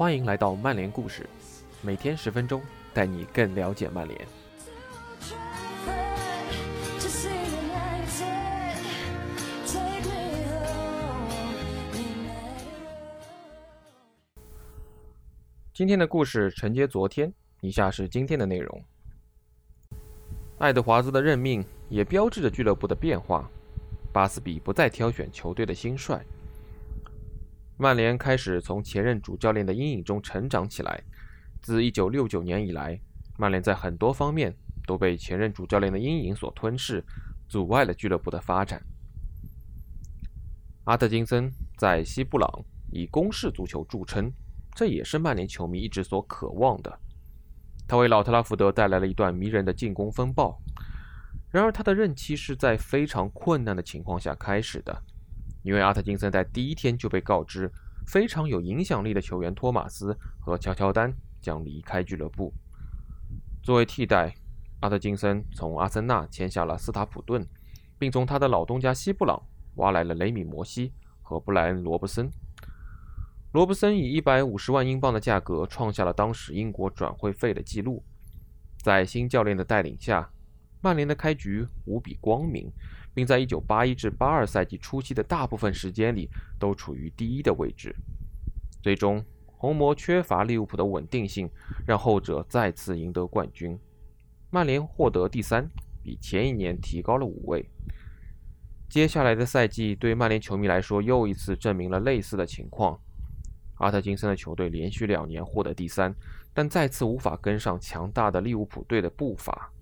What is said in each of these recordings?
欢迎来到曼联故事，每天十分钟，带你更了解曼联。今天的故事承接昨天，以下是今天的内容。爱德华兹的任命也标志着俱乐部的变化，巴斯比不再挑选球队的新帅。曼联开始从前任主教练的阴影中成长起来。自1969年以来，曼联在很多方面都被前任主教练的阴影所吞噬，阻碍了俱乐部的发展。阿特金森在西布朗以攻势足球著称，这也是曼联球迷一直所渴望的。他为老特拉福德带来了一段迷人的进攻风暴。然而，他的任期是在非常困难的情况下开始的。因为阿特金森在第一天就被告知，非常有影响力的球员托马斯和乔乔丹将离开俱乐部。作为替代，阿特金森从阿森纳签下了斯塔普顿，并从他的老东家西布朗挖来了雷米摩西和布莱恩罗伯森。罗伯森以一百五十万英镑的价格创下了当时英国转会费的记录。在新教练的带领下，曼联的开局无比光明。并在1981至82赛季初期的大部分时间里都处于第一的位置。最终，红魔缺乏利物浦的稳定性，让后者再次赢得冠军。曼联获得第三，比前一年提高了五位。接下来的赛季对曼联球迷来说又一次证明了类似的情况。阿特金森的球队连续两年获得第三，但再次无法跟上强大的利物浦队的步伐。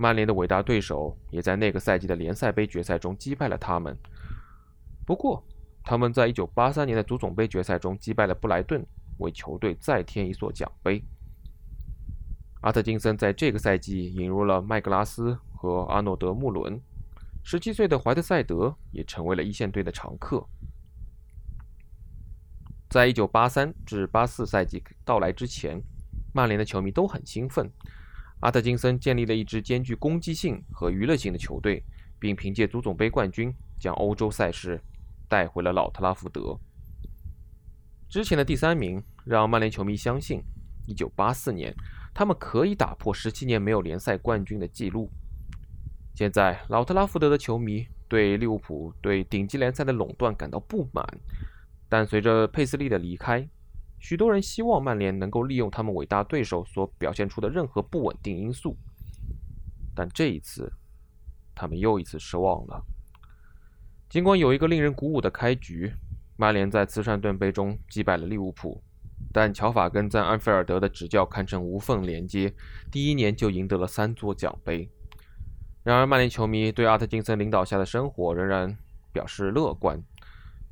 曼联的伟大对手也在那个赛季的联赛杯决赛中击败了他们。不过，他们在1983年的足总杯决赛中击败了布莱顿，为球队再添一座奖杯。阿特金森在这个赛季引入了麦格拉斯和阿诺德·穆伦，17岁的怀特塞德也成为了一线队的常客。在1983至84赛季到来之前，曼联的球迷都很兴奋。阿特金森建立了一支兼具攻击性和娱乐性的球队，并凭借足总杯冠军将欧洲赛事带回了老特拉福德。之前的第三名让曼联球迷相信，1984年他们可以打破17年没有联赛冠军的记录。现在，老特拉福德的球迷对利物浦对顶级联赛的垄断感到不满，但随着佩斯利的离开，许多人希望曼联能够利用他们伟大对手所表现出的任何不稳定因素，但这一次，他们又一次失望了。尽管有一个令人鼓舞的开局，曼联在慈善盾杯中击败了利物浦，但乔法根在安菲尔德的执教堪称无缝连接，第一年就赢得了三座奖杯。然而，曼联球迷对阿特金森领导下的生活仍然表示乐观，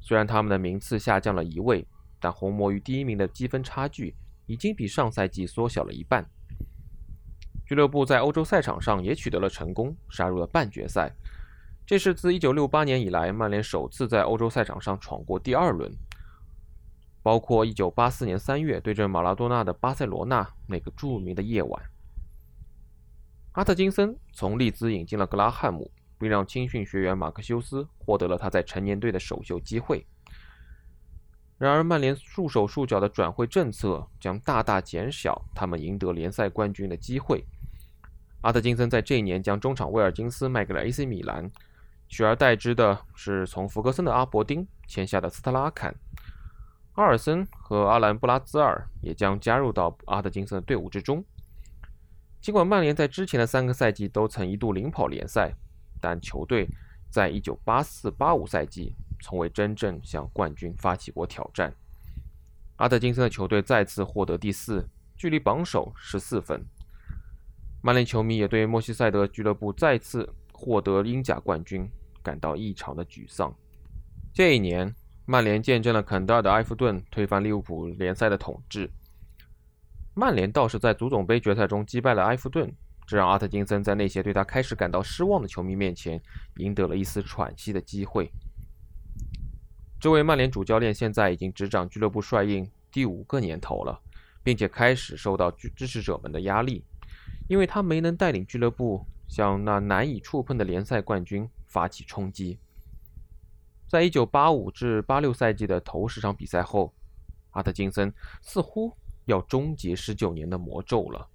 虽然他们的名次下降了一位。但红魔与第一名的积分差距已经比上赛季缩小了一半。俱乐部在欧洲赛场上也取得了成功，杀入了半决赛。这是自1968年以来曼联首次在欧洲赛场上闯过第二轮。包括1984年3月对阵马拉多纳的巴塞罗那那个著名的夜晚。阿特金森从利兹引进了格拉汉姆，并让青训学员马克修斯获得了他在成年队的首秀机会。然而，曼联束手束脚的转会政策将大大减小他们赢得联赛冠军的机会。阿特金森在这一年将中场威尔金斯卖给了 AC 米兰，取而代之的是从福格森的阿伯丁签下的斯特拉坎。阿尔森和阿兰布拉兹尔也将加入到阿特金森的队伍之中。尽管曼联在之前的三个赛季都曾一度领跑联赛，但球队在1984-85赛季。从未真正向冠军发起过挑战。阿特金森的球队再次获得第四，距离榜首十四分。曼联球迷也对莫西塞德俱乐部再次获得英甲冠军感到异常的沮丧。这一年，曼联见证了肯德尔的埃弗顿推翻利物浦联赛的统治。曼联倒是在足总杯决赛中击败了埃弗顿，这让阿特金森在那些对他开始感到失望的球迷面前赢得了一丝喘息的机会。这位曼联主教练现在已经执掌俱乐部帅印第五个年头了，并且开始受到支持者们的压力，因为他没能带领俱乐部向那难以触碰的联赛冠军发起冲击。在1985至86赛季的头十场比赛后，阿特金森似乎要终结十九年的魔咒了。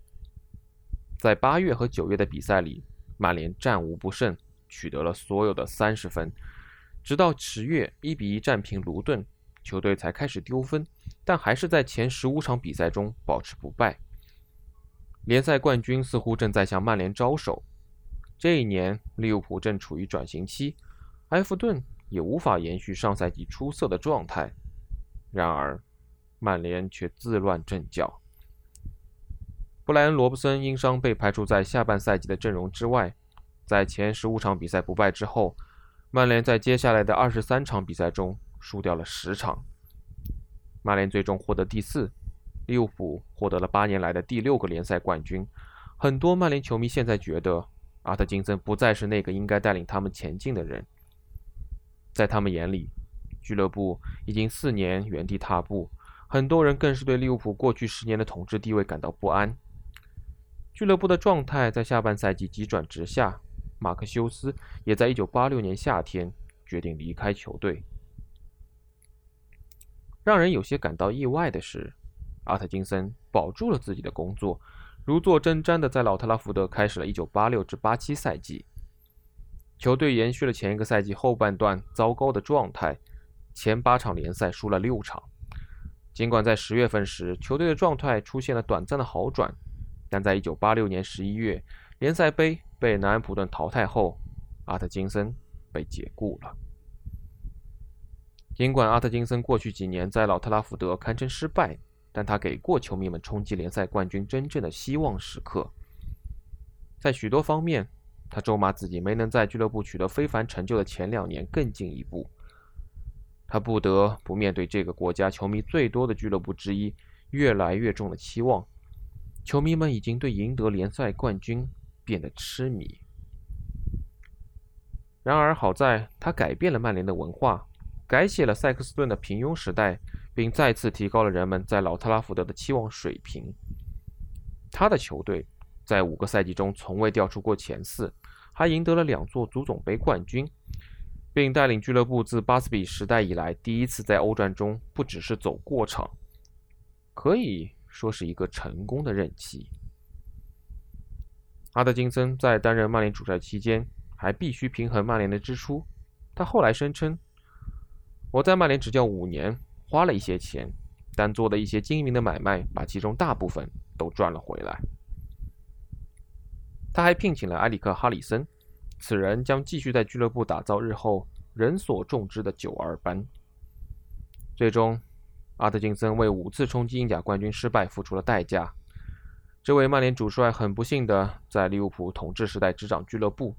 在八月和九月的比赛里，曼联战无不胜，取得了所有的三十分。直到十月一比一战平卢顿，球队才开始丢分，但还是在前十五场比赛中保持不败。联赛冠军似乎正在向曼联招手。这一年，利物浦正处于转型期，埃弗顿也无法延续上赛季出色的状态。然而，曼联却自乱阵脚。布莱恩·罗布森因伤被排除在下半赛季的阵容之外。在前十五场比赛不败之后，曼联在接下来的二十三场比赛中输掉了十场。曼联最终获得第四。利物浦获得了八年来的第六个联赛冠军。很多曼联球迷现在觉得，阿特金森不再是那个应该带领他们前进的人。在他们眼里，俱乐部已经四年原地踏步。很多人更是对利物浦过去十年的统治地位感到不安。俱乐部的状态在下半赛季急转直下。马克修斯也在1986年夏天决定离开球队。让人有些感到意外的是。阿特金森保住了自己的工作，如坐针毡的在老特拉福德开始了1986至87赛季。球队延续了前一个赛季后半段糟糕的状态，前八场联赛输了六场。尽管在十月份时球队的状态出现了短暂的好转，但在1986年11月联赛杯被南安普顿淘汰后，阿特金森被解雇了。尽管阿特金森过去几年在老特拉福德堪称失败。但他给过球迷们冲击联赛冠军真正的希望时刻。在许多方面，他咒骂自己没能在俱乐部取得非凡成就的前两年更进一步。他不得不面对这个国家球迷最多的俱乐部之一越来越重的期望。球迷们已经对赢得联赛冠军变得痴迷。然而，好在他改变了曼联的文化，改写了塞克斯顿的平庸时代。并再次提高了人们在老特拉福德的期望水平。他的球队在五个赛季中从未掉出过前四，还赢得了两座足总杯冠军，并带领俱乐部自巴斯比时代以来第一次在欧战中不只是走过场，可以说是一个成功的任期。阿德金森在担任曼联主帅期间，还必须平衡曼联的支出。他后来声称：“我在曼联执教五年。”花了一些钱，但做的一些精明的买卖，把其中大部分都赚了回来。他还聘请了埃里克·哈里森，此人将继续在俱乐部打造日后人所众知的九二班。最终，阿特金森为五次冲击英甲冠军失败付出了代价。这位曼联主帅很不幸的在利物浦统治时代执掌俱乐部。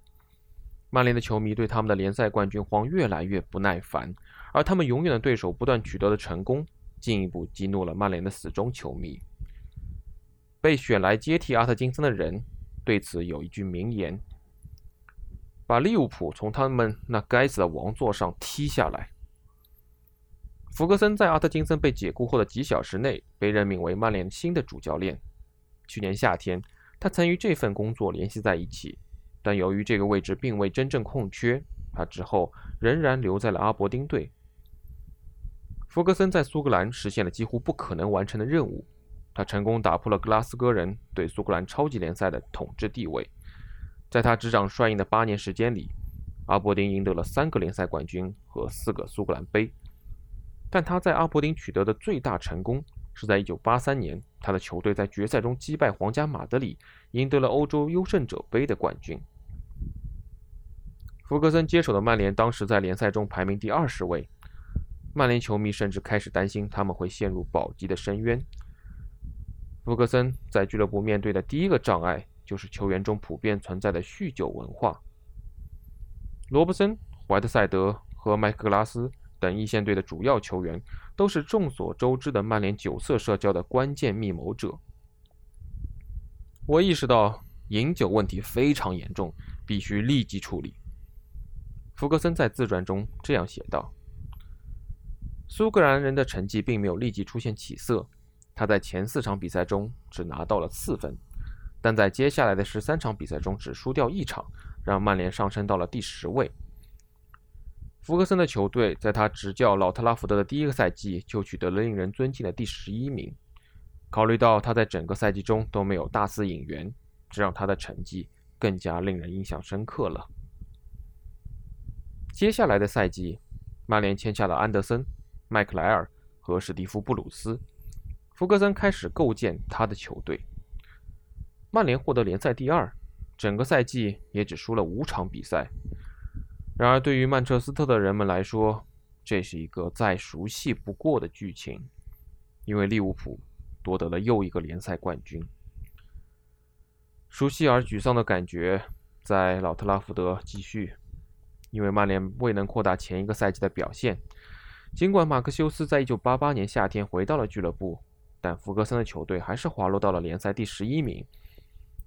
曼联的球迷对他们的联赛冠军荒越来越不耐烦。而他们永远的对手不断取得的成功，进一步激怒了曼联的死忠球迷。被选来接替阿特金森的人对此有一句名言：“把利物浦从他们那该死的王座上踢下来。”福格森在阿特金森被解雇后的几小时内被任命为曼联新的主教练。去年夏天，他曾与这份工作联系在一起，但由于这个位置并未真正空缺，他之后仍然留在了阿伯丁队。弗格森在苏格兰实现了几乎不可能完成的任务，他成功打破了格拉斯哥人对苏格兰超级联赛的统治地位。在他执掌帅印的八年时间里，阿伯丁赢得了三个联赛冠军和四个苏格兰杯。但他在阿伯丁取得的最大成功是在1983年，他的球队在决赛中击败皇家马德里，赢得了欧洲优胜者杯的冠军。弗格森接手的曼联当时在联赛中排名第二十位。曼联球迷甚至开始担心他们会陷入保级的深渊。福格森在俱乐部面对的第一个障碍就是球员中普遍存在的酗酒文化。罗伯森、怀特塞德和麦克格拉斯等一线队的主要球员都是众所周知的曼联酒色社交的关键密谋者。我意识到饮酒问题非常严重，必须立即处理。福格森在自传中这样写道。苏格兰人的成绩并没有立即出现起色，他在前四场比赛中只拿到了四分，但在接下来的十三场比赛中只输掉一场，让曼联上升到了第十位。福格森的球队在他执教老特拉福德的第一个赛季就取得了令人尊敬的第十一名。考虑到他在整个赛季中都没有大肆引援，这让他的成绩更加令人印象深刻了。接下来的赛季，曼联签下了安德森、麦克莱尔和史蒂夫·布鲁斯，福格森开始构建他的球队。曼联获得联赛第二，整个赛季也只输了五场比赛。然而，对于曼彻斯特的人们来说，这是一个再熟悉不过的剧情，因为利物浦夺得了又一个联赛冠军。熟悉而沮丧的感觉在老特拉福德继续，因为曼联未能扩大前一个赛季的表现。尽管马克修斯在1988年夏天回到了俱乐部，但福格森的球队还是滑落到了联赛第十一名。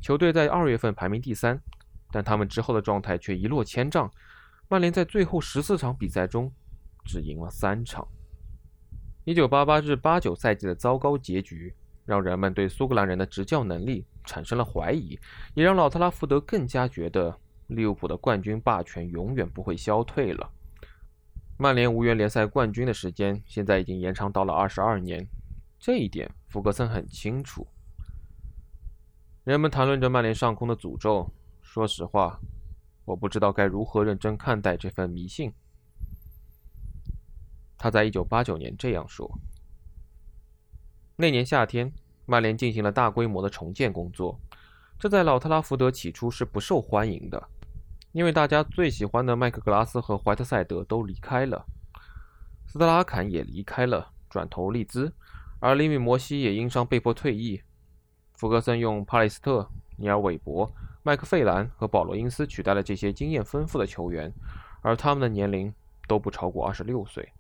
球队在二月份排名第三，但他们之后的状态却一落千丈。曼联在最后十四场比赛中只赢了三场。一九八八至八九赛季的糟糕结局，让人们对苏格兰人的执教能力产生了怀疑，也让老特拉福德更加觉得利物浦的冠军霸权永远不会消退了。曼联无缘联赛冠军的时间现在已经延长到了二十二年，这一点福格森很清楚。人们谈论着曼联上空的诅咒。说实话，我不知道该如何认真看待这份迷信。他在1989年这样说：“那年夏天，曼联进行了大规模的重建工作，这在老特拉福德起初是不受欢迎的，因为大家最喜欢的麦克格拉斯和怀特塞德都离开了，斯特拉坎也离开了，转投利兹，而里米摩西也因伤被迫退役。”福格森用帕雷斯特、尼尔·韦伯、麦克费兰和保罗·因斯取代了这些经验丰富的球员，而他们的年龄都不超过二十六岁。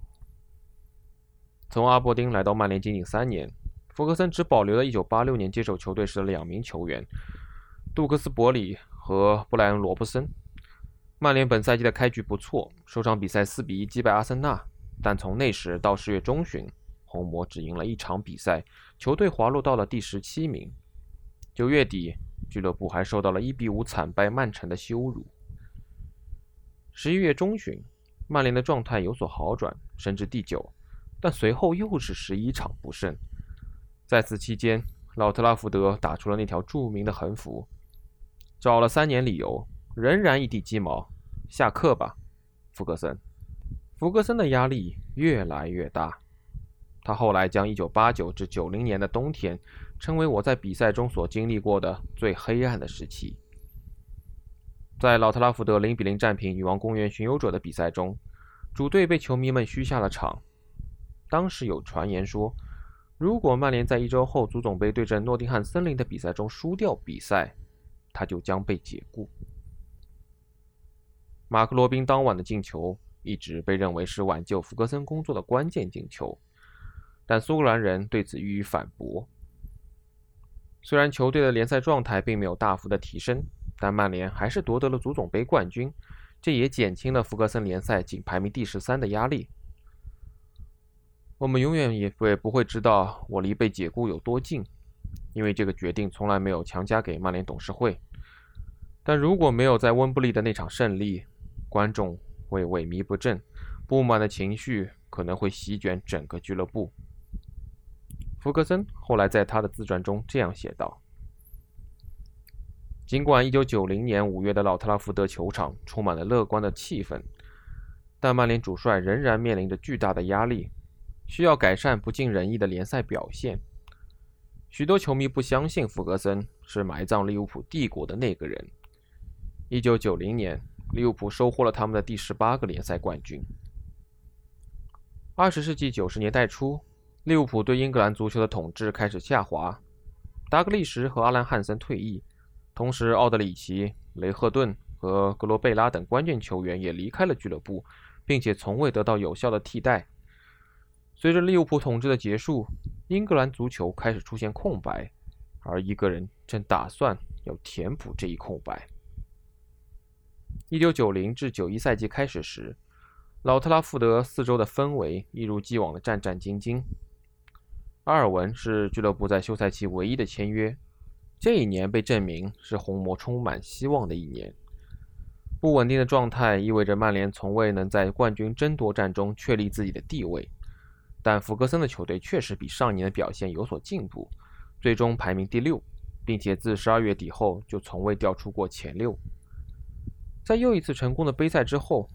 从阿伯丁来到曼联仅仅三年，福格森只保留了1986年接手球队时的两名球员杜克斯·伯里和布莱恩·罗布森。曼联本赛季的开局不错，首场比赛4比1击败阿森纳，但从那时到十月中旬，红魔只赢了一场比赛，球队滑落到了第十七名。九月底，俱乐部还受到了一比五惨败曼城的羞辱。十一月中旬，曼联的状态有所好转，升至第九，但随后又是十一场不胜。在此期间，老特拉福德打出了那条著名的横幅，找了三年理由，仍然一地鸡毛。下课吧，福格森。福格森的压力越来越大。他后来将1989至90年的冬天成为我在比赛中所经历过的最黑暗的时期。在老特拉福德0比0战平女王公园巡游者的比赛中，主队被球迷们嘘下了场。当时有传言说，如果曼联在一周后足总杯对阵诺丁汉森林的比赛中输掉比赛，他就将被解雇。马克罗宾当晚的进球一直被认为是挽救福格森工作的关键进球。但苏格兰人对此予以反驳。虽然球队的联赛状态并没有大幅的提升，但曼联还是夺得了足总杯冠军，这也减轻了福格森联赛仅排名第十三的压力。我们永远也会不会知道我离被解雇有多近，因为这个决定从来没有强加给曼联董事会。但如果没有在温布利的那场胜利，观众会萎靡不振，不满的情绪可能会席卷整个俱乐部。福格森后来在他的自传中这样写道：“尽管1990年5月的老特拉福德球场充满了乐观的气氛，但曼联主帅仍然面临着巨大的压力，需要改善不尽人意的联赛表现。许多球迷不相信福格森是埋葬利物浦帝国的那个人。1990年，利物浦收获了他们的第十八个联赛冠军。20世纪90年代初。”利物浦对英格兰足球的统治开始下滑，达格利什和阿兰·汉森退役，同时奥德里奇、雷赫顿和格罗贝拉等关键球员也离开了俱乐部，并且从未得到有效的替代。随着利物浦统治的结束，英格兰足球开始出现空白，而一个人正打算要填补这一空白。1990至91赛季开始时，老特拉福德四周的氛围一如既往的战战兢兢。阿尔文是俱乐部在休赛期唯一的签约，这一年被证明是红魔充满希望的一年。不稳定的状态意味着曼联从未能在冠军争夺战中确立自己的地位。但福格森的球队确实比上年的表现有所进步，最终排名第六，并且自十二月底后就从未掉出过前六。在又一次成功的杯赛之后，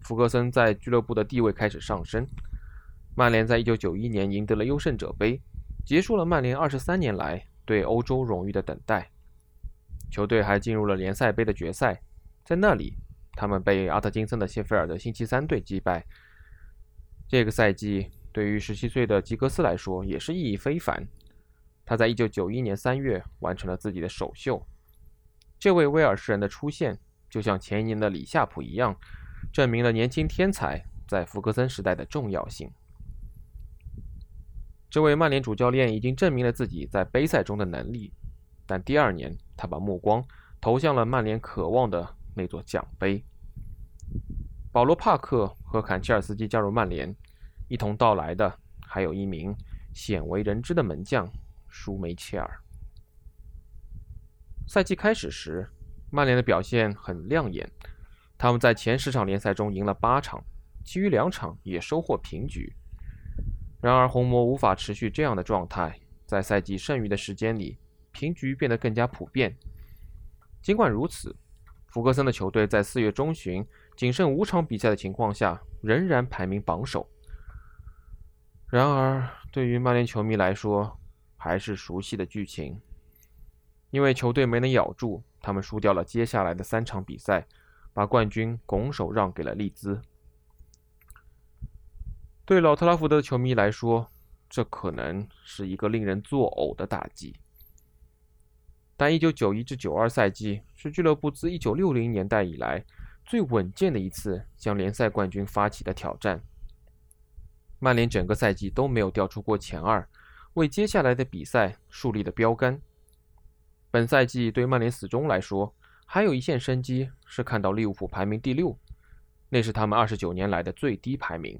福格森在俱乐部的地位开始上升。曼联在一九九一年赢得了优胜者杯，结束了曼联二十三年来对欧洲荣誉的等待。球队还进入了联赛杯的决赛，在那里，他们被阿特金森的谢菲尔德星期三队击败。这个赛季对于十七岁的吉格斯来说也是意义非凡。他在一九九一年三月完成了自己的首秀。这位威尔士人的出现，就像前一年的里夏普一样，证明了年轻天才在福格森时代的重要性。这位曼联主教练已经证明了自己在杯赛中的能力，但第二年他把目光投向了曼联渴望的那座奖杯。保罗·帕克和坎切尔斯基加入曼联，一同到来的还有一名鲜为人知的门将舒梅切尔。赛季开始时，曼联的表现很亮眼，他们在前十场联赛中赢了八场，其余两场也收获平局。然而，红魔无法持续这样的状态。在赛季剩余的时间里，平局变得更加普遍。尽管如此，福格森的球队在四月中旬仅剩五场比赛的情况下，仍然排名榜首。然而，对于曼联球迷来说，还是熟悉的剧情，因为球队没能咬住，他们输掉了接下来的三场比赛，把冠军拱手让给了利兹。对老特拉福德的球迷来说，这可能是一个令人作呕的打击。但1991至92赛季是俱乐部自1960年代以来最稳健的一次向联赛冠军发起的挑战。曼联整个赛季都没有掉出过前二，为接下来的比赛树立了标杆。本赛季对曼联死忠来说，还有一线生机是看到利物浦排名第六，那是他们29年来的最低排名。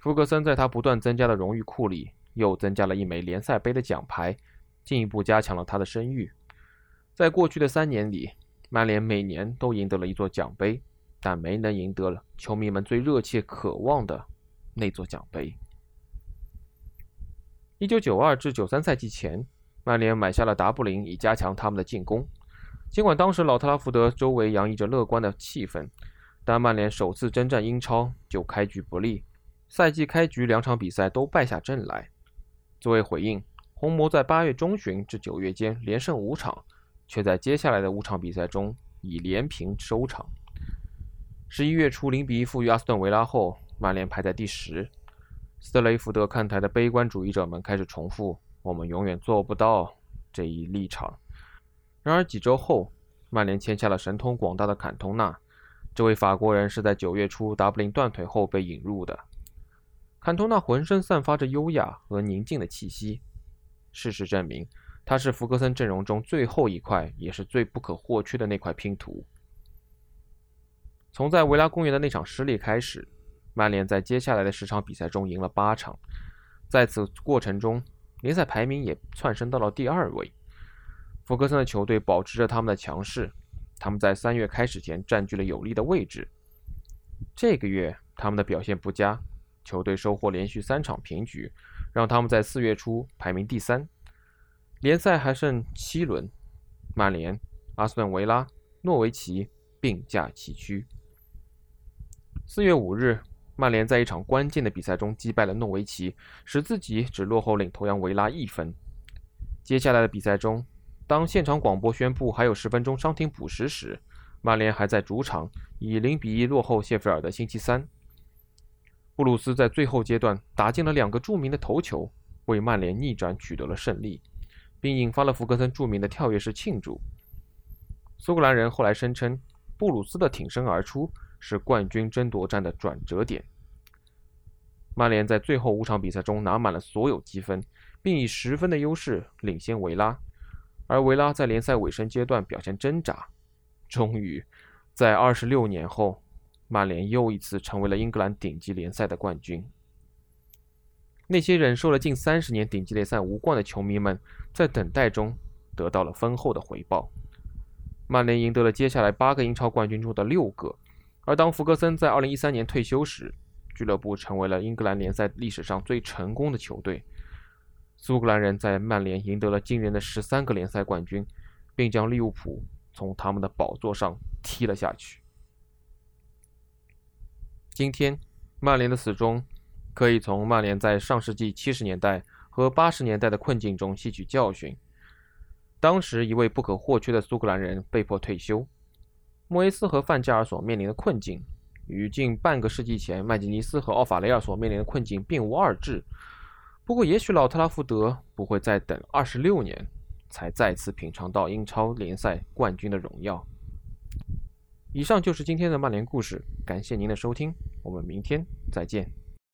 福格森在他不断增加的荣誉库里又增加了一枚联赛杯的奖牌，进一步加强了他的声誉。在过去的三年里，曼联每年都赢得了一座奖杯，但没能赢得了球迷们最热切渴望的那座奖杯。一九九二至九三赛季前，曼联买下了达布林，以加强他们的进攻。尽管当时老特拉福德周围洋溢着乐观的气氛，但曼联首次征战英超就开局不利。赛季开局两场比赛都败下阵来。作为回应，红魔在八月中旬至九月间连胜五场，却在接下来的五场比赛中以连平收场。十一月初零比一负于阿斯顿维拉后，曼联排在第十。斯特雷福德看台的悲观主义者们开始重复“我们永远做不到”这一立场。然而几周后，曼联签下了神通广大的坎通纳。这位法国人是在九月初达布林断腿后被引入的。坎通纳浑身散发着优雅和宁静的气息。事实证明，他是福格森阵容中最后一块，也是最不可或缺的那块拼图。从在维拉公园的那场失利开始，曼联在接下来的十场比赛中赢了八场，在此过程中，联赛排名也窜升到了第二位。福格森的球队保持着他们的强势，他们在三月开始前占据了有利的位置。这个月，他们的表现不佳。球队收获连续三场平局，让他们在四月初排名第三。联赛还剩七轮，曼联、阿斯顿维拉、诺维奇并驾齐驱。四月五日，曼联在一场关键的比赛中击败了诺维奇，使自己只落后领头羊维拉一分。接下来的比赛中，当现场广播宣布还有十分钟伤停补时时，曼联还在主场以零比一落后谢菲尔德星期三。布鲁斯在最后阶段打进了两个著名的头球，为曼联逆转取得了胜利，并引发了福格森著名的跳跃式庆祝。苏格兰人后来声称，布鲁斯的挺身而出是冠军争夺战的转折点。曼联在最后五场比赛中拿满了所有积分，并以十分的优势领先维拉，而维拉在联赛尾声阶段表现挣扎，终于在二十六年后。曼联又一次成为了英格兰顶级联赛的冠军。那些忍受了近三十年顶级联赛无冠的球迷们，在等待中得到了丰厚的回报。曼联赢得了接下来八个英超冠军中的六个。而当弗格森在2013年退休时，俱乐部成为了英格兰联赛历史上最成功的球队。苏格兰人在曼联赢得了惊人的十三个联赛冠军，并将利物浦从他们的宝座上踢了下去。今天，曼联的死忠可以从曼联在上世纪七十年代和八十年代的困境中吸取教训。当时，一位不可或缺的苏格兰人被迫退休。莫耶斯和范加尔所面临的困境，与近半个世纪前麦吉尼斯和奥法雷尔所面临的困境并无二致。不过，也许老特拉福德不会再等二十六年，才再次品尝到英超联赛冠军的荣耀。以上就是今天的曼联故事，感谢您的收听，我们明天再见。